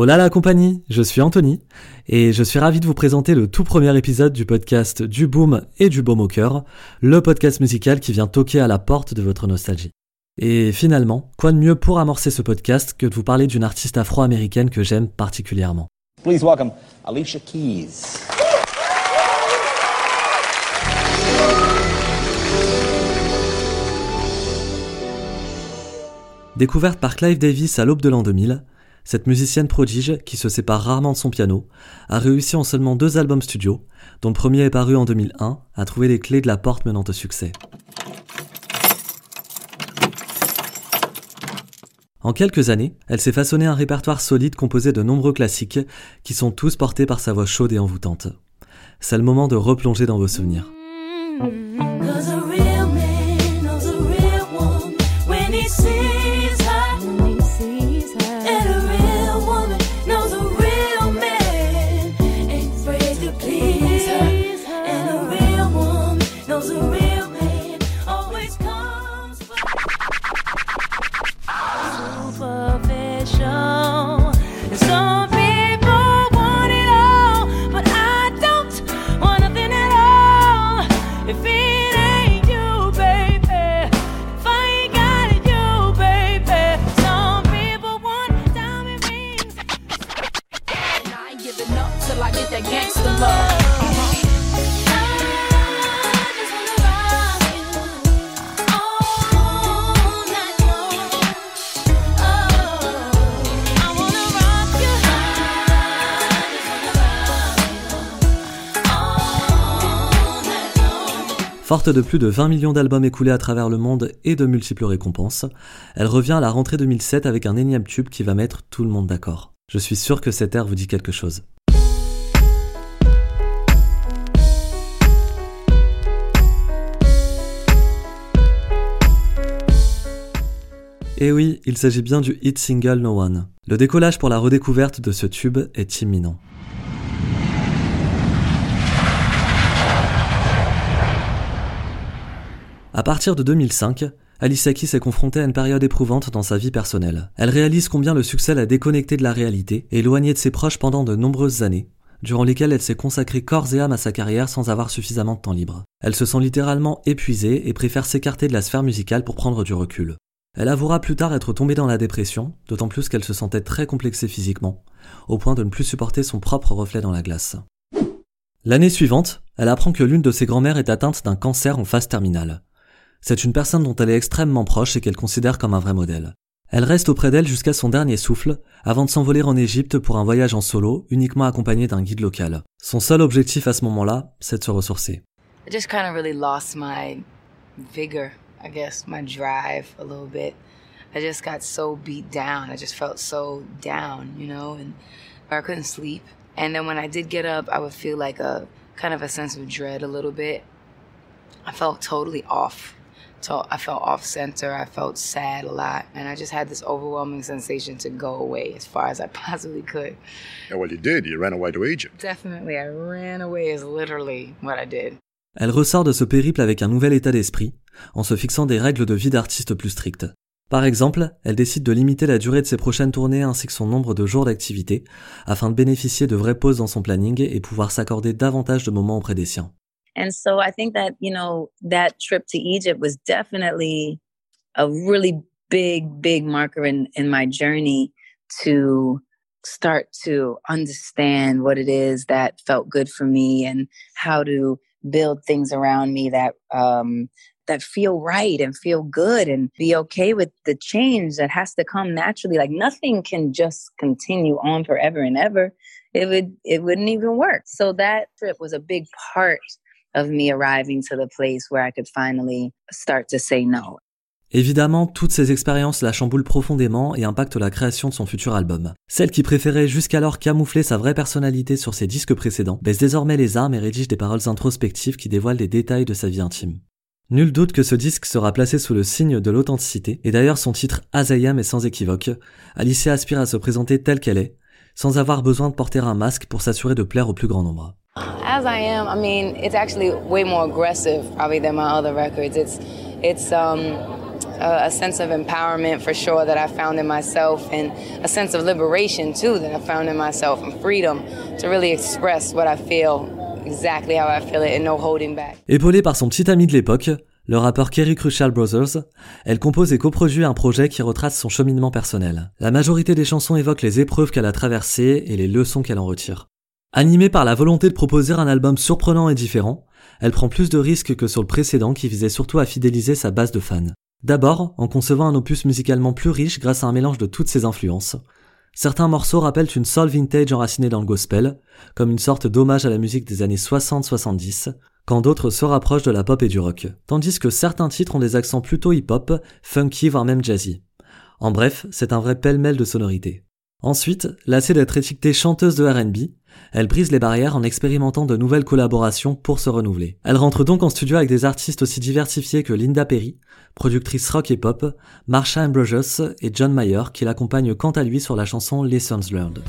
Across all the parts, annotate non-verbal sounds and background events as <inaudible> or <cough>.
Hola la compagnie, je suis Anthony et je suis ravi de vous présenter le tout premier épisode du podcast Du Boom et du Baume au cœur, le podcast musical qui vient toquer à la porte de votre nostalgie. Et finalement, quoi de mieux pour amorcer ce podcast que de vous parler d'une artiste afro-américaine que j'aime particulièrement. Please welcome Alicia Keys. Découverte par Clive Davis à l'aube de l'an 2000, cette musicienne prodige, qui se sépare rarement de son piano, a réussi en seulement deux albums studio, dont le premier est paru en 2001, à trouver les clés de la porte menant au succès. En quelques années, elle s'est façonné un répertoire solide composé de nombreux classiques qui sont tous portés par sa voix chaude et envoûtante. C'est le moment de replonger dans vos souvenirs. Forte de plus de 20 millions d'albums écoulés à travers le monde et de multiples récompenses, elle revient à la rentrée 2007 avec un énième tube qui va mettre tout le monde d'accord. Je suis sûr que cet air vous dit quelque chose. Et oui, il s'agit bien du hit single No One. Le décollage pour la redécouverte de ce tube est imminent. À partir de 2005, Alicia Keys est confrontée à une période éprouvante dans sa vie personnelle. Elle réalise combien le succès l'a déconnectée de la réalité et éloignée de ses proches pendant de nombreuses années, durant lesquelles elle s'est consacrée corps et âme à sa carrière sans avoir suffisamment de temps libre. Elle se sent littéralement épuisée et préfère s'écarter de la sphère musicale pour prendre du recul. Elle avouera plus tard être tombée dans la dépression, d'autant plus qu'elle se sentait très complexée physiquement, au point de ne plus supporter son propre reflet dans la glace. L'année suivante, elle apprend que l'une de ses grand-mères est atteinte d'un cancer en phase terminale. C'est une personne dont elle est extrêmement proche et qu'elle considère comme un vrai modèle. Elle reste auprès d'elle jusqu'à son dernier souffle, avant de s'envoler en Égypte pour un voyage en solo, uniquement accompagné d'un guide local. Son seul objectif à ce moment-là, c'est de se ressourcer. I just kind of really lost my vigor, I guess, my drive a little bit. I just got so beat down. I just felt so down, you know, and I couldn't sleep. And then when I did get up, I would feel like a kind of a sense of dread a little bit. I felt totally off. I felt off center. I felt sad a lot. And I just had this overwhelming sensation to go away as far as I <laughs> possibly could. Yeah, well, you did. You ran away to Egypt. Definitely. I ran away is literally what I did. Elle ressort de ce périple avec un nouvel état d'esprit, en se fixant des règles de vie d'artiste plus strictes. Par exemple, elle décide de limiter la durée de ses prochaines tournées ainsi que son nombre de jours d'activité, afin de bénéficier de vraies pauses dans son planning et pouvoir s'accorder davantage de moments auprès des siens. And so I think that, you know, that trip to Egypt was definitely a really big, big marker in, in my journey to start to understand what it is that felt good for me and how to build things around me that um, that feel right and feel good and be okay with the change that has to come naturally. Like nothing can just continue on forever and ever. It would it wouldn't even work. So that trip was a big part Évidemment, toutes ces expériences la chamboulent profondément et impactent la création de son futur album. Celle qui préférait jusqu'alors camoufler sa vraie personnalité sur ses disques précédents baisse désormais les armes et rédige des paroles introspectives qui dévoilent des détails de sa vie intime. Nul doute que ce disque sera placé sous le signe de l'authenticité, et d'ailleurs son titre As est sans équivoque. Alicia aspire à se présenter telle qu'elle est, sans avoir besoin de porter un masque pour s'assurer de plaire au plus grand nombre. As I am, I mean, it's actually way more aggressive probably than my other records. It's it's um a, a, sense of empowerment for sure that I found in myself, and a sense of liberation too that I found in myself, and freedom to really express what I feel exactly how I feel it and no holding back. Épaulée par son petit ami de l'époque, le rappeur Kerry Crucial Brothers, elle compose et coproduit un projet qui retrace son cheminement personnel. La majorité des chansons évoquent les épreuves qu'elle a traversées et les leçons qu'elle en retire. Animée par la volonté de proposer un album surprenant et différent, elle prend plus de risques que sur le précédent qui visait surtout à fidéliser sa base de fans. D'abord, en concevant un opus musicalement plus riche grâce à un mélange de toutes ses influences. Certains morceaux rappellent une soul vintage enracinée dans le gospel, comme une sorte d'hommage à la musique des années 60-70, quand d'autres se rapprochent de la pop et du rock, tandis que certains titres ont des accents plutôt hip-hop, funky voire même jazzy. En bref, c'est un vrai pêle-mêle de sonorités. Ensuite, lassée d'être étiquetée chanteuse de R&B, elle brise les barrières en expérimentant de nouvelles collaborations pour se renouveler. Elle rentre donc en studio avec des artistes aussi diversifiés que Linda Perry, productrice rock et pop, Marsha Ambrosius et John Mayer qui l'accompagnent quant à lui sur la chanson Lessons Learned.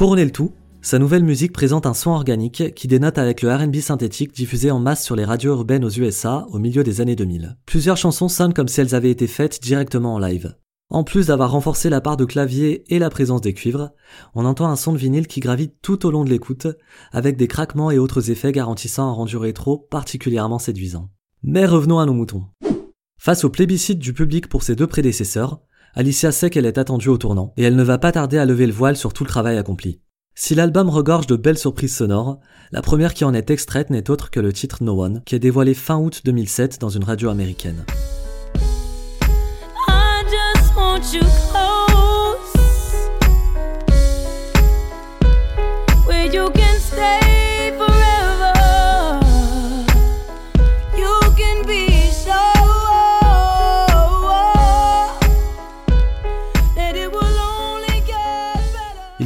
Couronner le tout, sa nouvelle musique présente un son organique qui dénote avec le RB synthétique diffusé en masse sur les radios urbaines aux USA au milieu des années 2000. Plusieurs chansons sonnent comme si elles avaient été faites directement en live. En plus d'avoir renforcé la part de clavier et la présence des cuivres, on entend un son de vinyle qui gravite tout au long de l'écoute, avec des craquements et autres effets garantissant un rendu rétro particulièrement séduisant. Mais revenons à nos moutons. Face au plébiscite du public pour ses deux prédécesseurs, Alicia sait qu'elle est attendue au tournant, et elle ne va pas tarder à lever le voile sur tout le travail accompli. Si l'album regorge de belles surprises sonores, la première qui en est extraite n'est autre que le titre No One, qui est dévoilé fin août 2007 dans une radio américaine.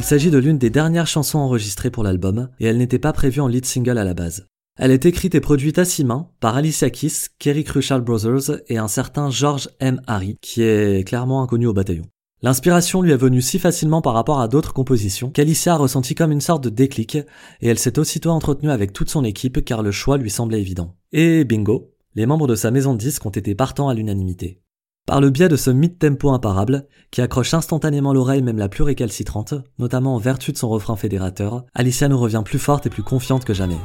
S'agit de l'une des dernières chansons enregistrées pour l'album, et elle n'était pas prévue en lead single à la base. Elle est écrite et produite à six mains par Alicia Keys, Kerry Crucial Brothers et un certain George M. Harry, qui est clairement inconnu au bataillon. L'inspiration lui est venue si facilement par rapport à d'autres compositions qu'Alicia a ressenti comme une sorte de déclic, et elle s'est aussitôt entretenue avec toute son équipe car le choix lui semblait évident. Et bingo, les membres de sa maison de disques ont été partants à l'unanimité. Par le biais de ce mid-tempo imparable, qui accroche instantanément l'oreille même la plus récalcitrante, notamment en vertu de son refrain fédérateur, Alicia nous revient plus forte et plus confiante que jamais.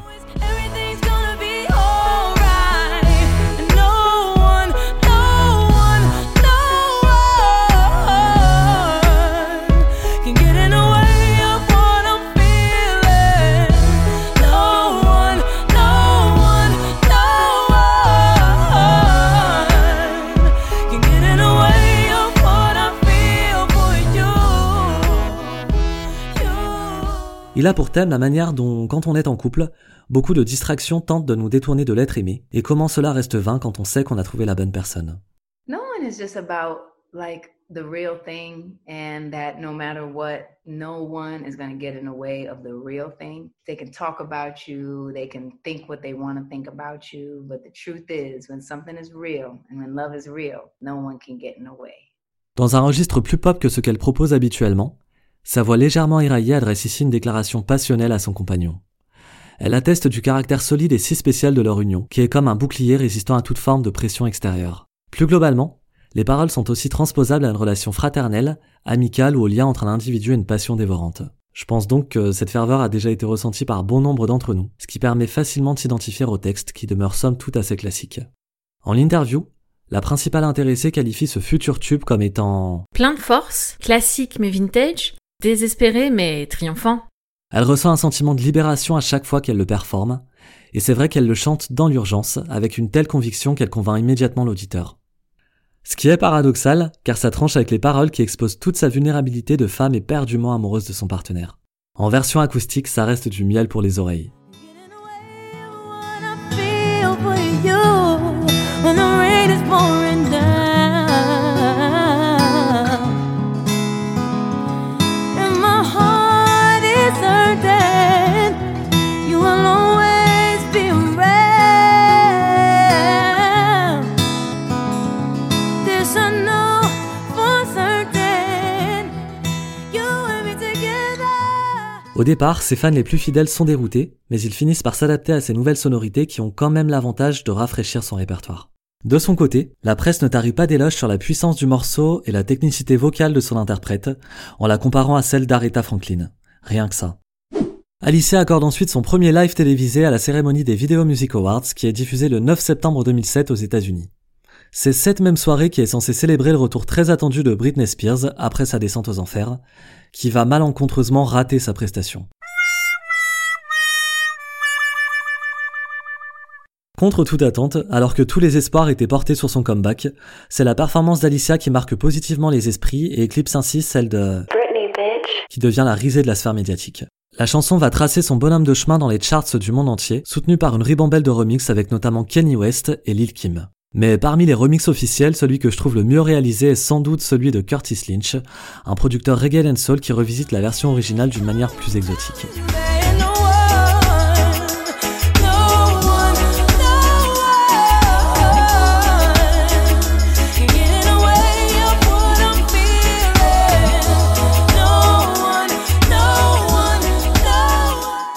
Il a pour thème la manière dont, quand on est en couple, beaucoup de distractions tentent de nous détourner de l'être aimé, et comment cela reste vain quand on sait qu'on a trouvé la bonne personne. No one is just about like the real thing and that no matter what, no one is going to get in the way of the real thing. They can talk about you, they can think what they want to think about you, but the truth is when something is real and when love is real, no one can get in the way. Dans un registre plus pop que ce qu'elle propose habituellement, sa voix légèrement éraillée adresse ici une déclaration passionnelle à son compagnon. Elle atteste du caractère solide et si spécial de leur union, qui est comme un bouclier résistant à toute forme de pression extérieure. Plus globalement, les paroles sont aussi transposables à une relation fraternelle, amicale ou au lien entre un individu et une passion dévorante. Je pense donc que cette ferveur a déjà été ressentie par bon nombre d'entre nous, ce qui permet facilement de s'identifier au texte qui demeure somme toute assez classique. En interview, la principale intéressée qualifie ce futur tube comme étant plein de force, classique mais vintage, Désespéré mais triomphant. Elle ressent un sentiment de libération à chaque fois qu'elle le performe, et c'est vrai qu'elle le chante dans l'urgence avec une telle conviction qu'elle convainc immédiatement l'auditeur. Ce qui est paradoxal, car ça tranche avec les paroles qui exposent toute sa vulnérabilité de femme éperdument amoureuse de son partenaire. En version acoustique, ça reste du miel pour les oreilles. Au départ, ses fans les plus fidèles sont déroutés, mais ils finissent par s'adapter à ces nouvelles sonorités qui ont quand même l'avantage de rafraîchir son répertoire. De son côté, la presse ne tarit pas d'éloges sur la puissance du morceau et la technicité vocale de son interprète, en la comparant à celle d'Aretha Franklin. Rien que ça. Alicia accorde ensuite son premier live télévisé à la cérémonie des Video Music Awards qui est diffusée le 9 septembre 2007 aux États-Unis. C'est cette même soirée qui est censée célébrer le retour très attendu de Britney Spears après sa descente aux enfers, qui va malencontreusement rater sa prestation. Contre toute attente, alors que tous les espoirs étaient portés sur son comeback, c'est la performance d'Alicia qui marque positivement les esprits et éclipse ainsi celle de qui devient la risée de la sphère médiatique. La chanson va tracer son bonhomme de chemin dans les charts du monde entier, soutenue par une ribambelle de remix avec notamment Kenny West et Lil Kim. Mais parmi les remixes officiels, celui que je trouve le mieux réalisé est sans doute celui de Curtis Lynch, un producteur reggae and soul qui revisite la version originale d'une manière plus exotique.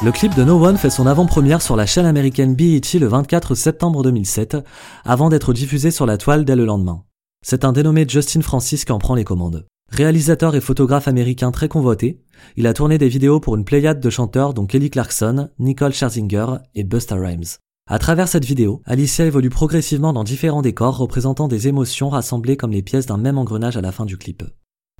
Le clip de No One fait son avant-première sur la chaîne américaine BET le 24 septembre 2007, avant d'être diffusé sur la toile dès le lendemain. C'est un dénommé Justin Francis qui en prend les commandes. Réalisateur et photographe américain très convoité, il a tourné des vidéos pour une pléiade de chanteurs dont Kelly Clarkson, Nicole Scherzinger et Busta Rhymes. À travers cette vidéo, Alicia évolue progressivement dans différents décors représentant des émotions rassemblées comme les pièces d'un même engrenage à la fin du clip.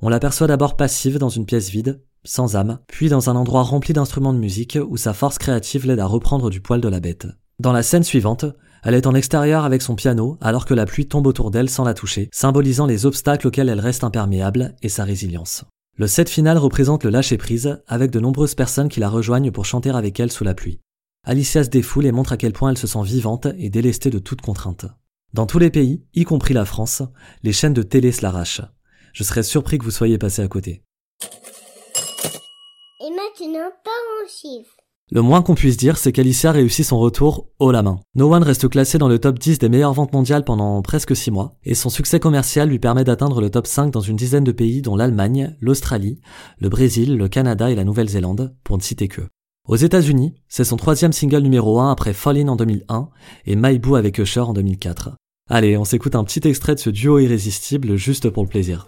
On l'aperçoit d'abord passive dans une pièce vide, sans âme, puis dans un endroit rempli d'instruments de musique où sa force créative l'aide à reprendre du poil de la bête. Dans la scène suivante, elle est en extérieur avec son piano alors que la pluie tombe autour d'elle sans la toucher, symbolisant les obstacles auxquels elle reste imperméable et sa résilience. Le set final représente le lâcher-prise, avec de nombreuses personnes qui la rejoignent pour chanter avec elle sous la pluie. Alicia se défoule et montre à quel point elle se sent vivante et délestée de toute contrainte. Dans tous les pays, y compris la France, les chaînes de télé se l'arrachent. Je serais surpris que vous soyez passé à côté. Et maintenant, pas en chiffres. Le moins qu'on puisse dire, c'est qu'Alicia réussit son retour haut la main. No One reste classé dans le top 10 des meilleures ventes mondiales pendant presque 6 mois, et son succès commercial lui permet d'atteindre le top 5 dans une dizaine de pays dont l'Allemagne, l'Australie, le Brésil, le Canada et la Nouvelle-Zélande, pour ne citer que. Aux États-Unis, c'est son troisième single numéro 1 après Fallin en 2001 et My Boo avec Usher en 2004. Allez, on s'écoute un petit extrait de ce duo irrésistible juste pour le plaisir.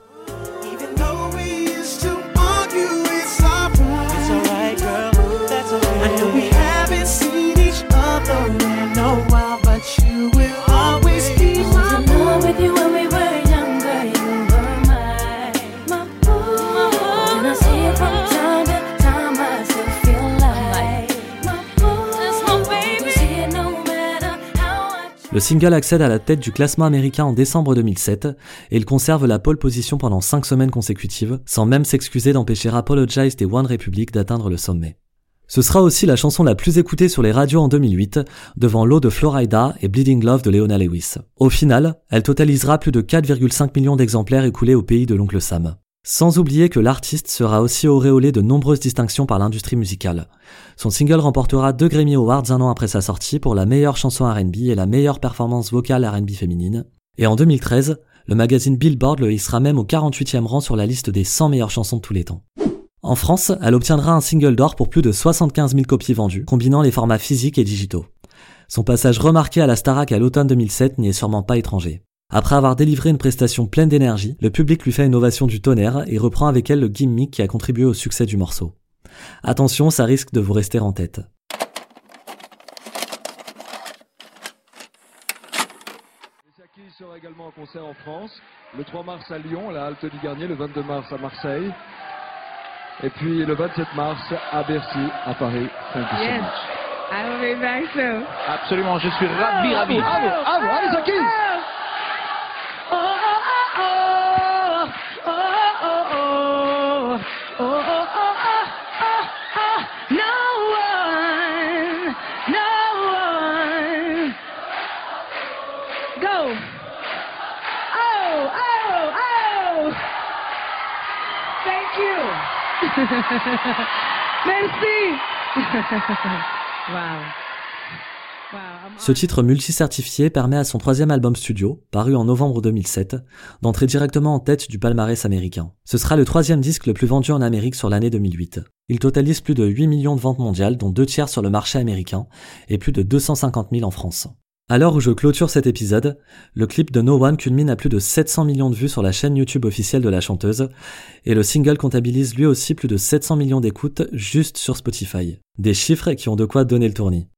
Le single accède à la tête du classement américain en décembre 2007 et il conserve la pole position pendant 5 semaines consécutives, sans même s'excuser d'empêcher Apologize des One Republic d'atteindre le sommet. Ce sera aussi la chanson la plus écoutée sur les radios en 2008, devant l'eau de Florida et Bleeding Love de Leona Lewis. Au final, elle totalisera plus de 4,5 millions d'exemplaires écoulés au pays de l'oncle Sam. Sans oublier que l'artiste sera aussi auréolé de nombreuses distinctions par l'industrie musicale. Son single remportera deux Grammy Awards un an après sa sortie pour la meilleure chanson R&B et la meilleure performance vocale R&B féminine. Et en 2013, le magazine Billboard le hissera même au 48e rang sur la liste des 100 meilleures chansons de tous les temps. En France, elle obtiendra un single d'or pour plus de 75 000 copies vendues, combinant les formats physiques et digitaux. Son passage remarqué à la Starac à l'automne 2007 n'y est sûrement pas étranger. Après avoir délivré une prestation pleine d'énergie, le public lui fait une ovation du tonnerre et reprend avec elle le gimmick qui a contribué au succès du morceau. Attention, ça risque de vous rester en tête. Les sera également en concert en France, le 3 mars à Lyon, la Halte du Garnier, le 22 mars à Marseille, et puis le 27 mars à Bercy, à Paris. Thank you so much. I will be back soon. Absolument, je suis ravi, ravi. Bravo, bravo, allez Zaki <laughs> Merci. wow. Ce titre multi-certifié permet à son troisième album studio, paru en novembre 2007, d'entrer directement en tête du palmarès américain. Ce sera le troisième disque le plus vendu en Amérique sur l'année 2008. Il totalise plus de 8 millions de ventes mondiales, dont deux tiers sur le marché américain et plus de 250 000 en France. À l'heure où je clôture cet épisode, le clip de No One culmine à plus de 700 millions de vues sur la chaîne YouTube officielle de la chanteuse, et le single comptabilise lui aussi plus de 700 millions d'écoutes juste sur Spotify. Des chiffres qui ont de quoi donner le tournis.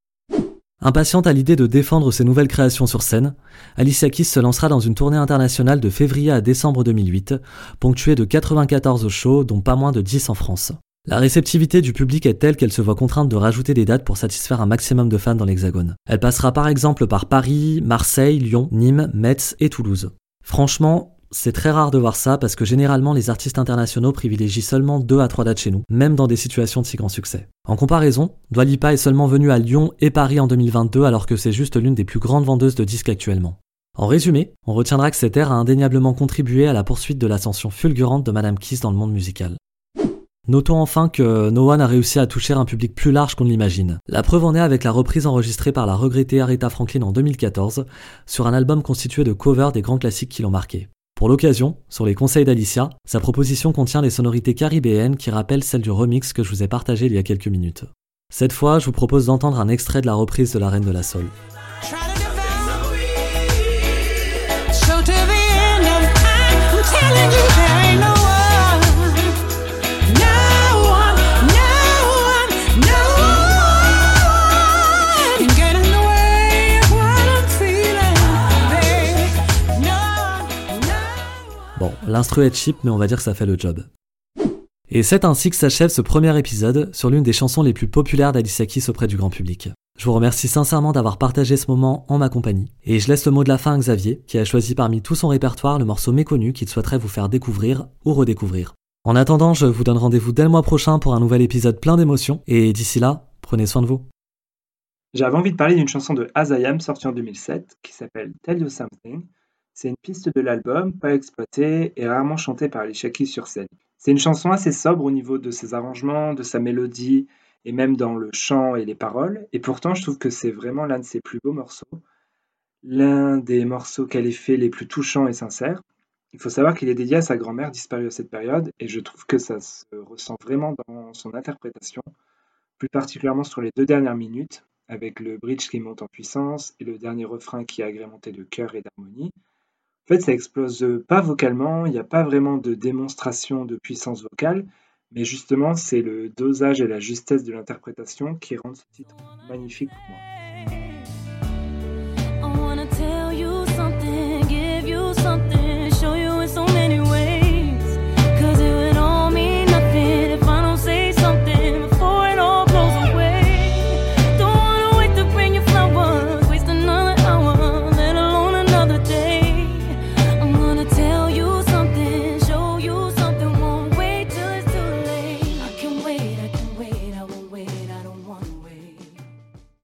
Impatiente à l'idée de défendre ses nouvelles créations sur scène, Alicia Keys se lancera dans une tournée internationale de février à décembre 2008, ponctuée de 94 shows, dont pas moins de 10 en France. La réceptivité du public est telle qu'elle se voit contrainte de rajouter des dates pour satisfaire un maximum de fans dans l'Hexagone. Elle passera par exemple par Paris, Marseille, Lyon, Nîmes, Metz et Toulouse. Franchement, c'est très rare de voir ça parce que généralement les artistes internationaux privilégient seulement 2 à 3 dates chez nous, même dans des situations de si grand succès. En comparaison, Dua Lipa est seulement venue à Lyon et Paris en 2022 alors que c'est juste l'une des plus grandes vendeuses de disques actuellement. En résumé, on retiendra que cette ère a indéniablement contribué à la poursuite de l'ascension fulgurante de Madame Kiss dans le monde musical. Notons enfin que No One a réussi à toucher un public plus large qu'on ne l'imagine. La preuve en est avec la reprise enregistrée par la regrettée Aretha Franklin en 2014 sur un album constitué de covers des grands classiques qui l'ont marqué. Pour l'occasion, sur les conseils d'Alicia, sa proposition contient des sonorités caribéennes qui rappellent celles du remix que je vous ai partagé il y a quelques minutes. Cette fois, je vous propose d'entendre un extrait de la reprise de la Reine de la Soul. L'instru est cheap, mais on va dire que ça fait le job. Et c'est ainsi que s'achève ce premier épisode sur l'une des chansons les plus populaires d'Alicia Keys auprès du grand public. Je vous remercie sincèrement d'avoir partagé ce moment en ma compagnie, et je laisse le mot de la fin à Xavier, qui a choisi parmi tout son répertoire le morceau méconnu qu'il souhaiterait vous faire découvrir ou redécouvrir. En attendant, je vous donne rendez-vous dès le mois prochain pour un nouvel épisode plein d'émotions, et d'ici là, prenez soin de vous. J'avais envie de parler d'une chanson de Azayam sortie en 2007, qui s'appelle Tell You Something, c'est une piste de l'album, pas exploitée et rarement chantée par Alicia Keys sur scène. C'est une chanson assez sobre au niveau de ses arrangements, de sa mélodie et même dans le chant et les paroles. Et pourtant, je trouve que c'est vraiment l'un de ses plus beaux morceaux. L'un des morceaux qu'elle ait fait les plus touchants et sincères. Il faut savoir qu'il est dédié à sa grand-mère disparue à cette période et je trouve que ça se ressent vraiment dans son interprétation, plus particulièrement sur les deux dernières minutes, avec le bridge qui monte en puissance et le dernier refrain qui est agrémenté de chœur et d'harmonie. En fait, ça explose pas vocalement, il n'y a pas vraiment de démonstration de puissance vocale, mais justement, c'est le dosage et la justesse de l'interprétation qui rendent ce titre magnifique pour moi.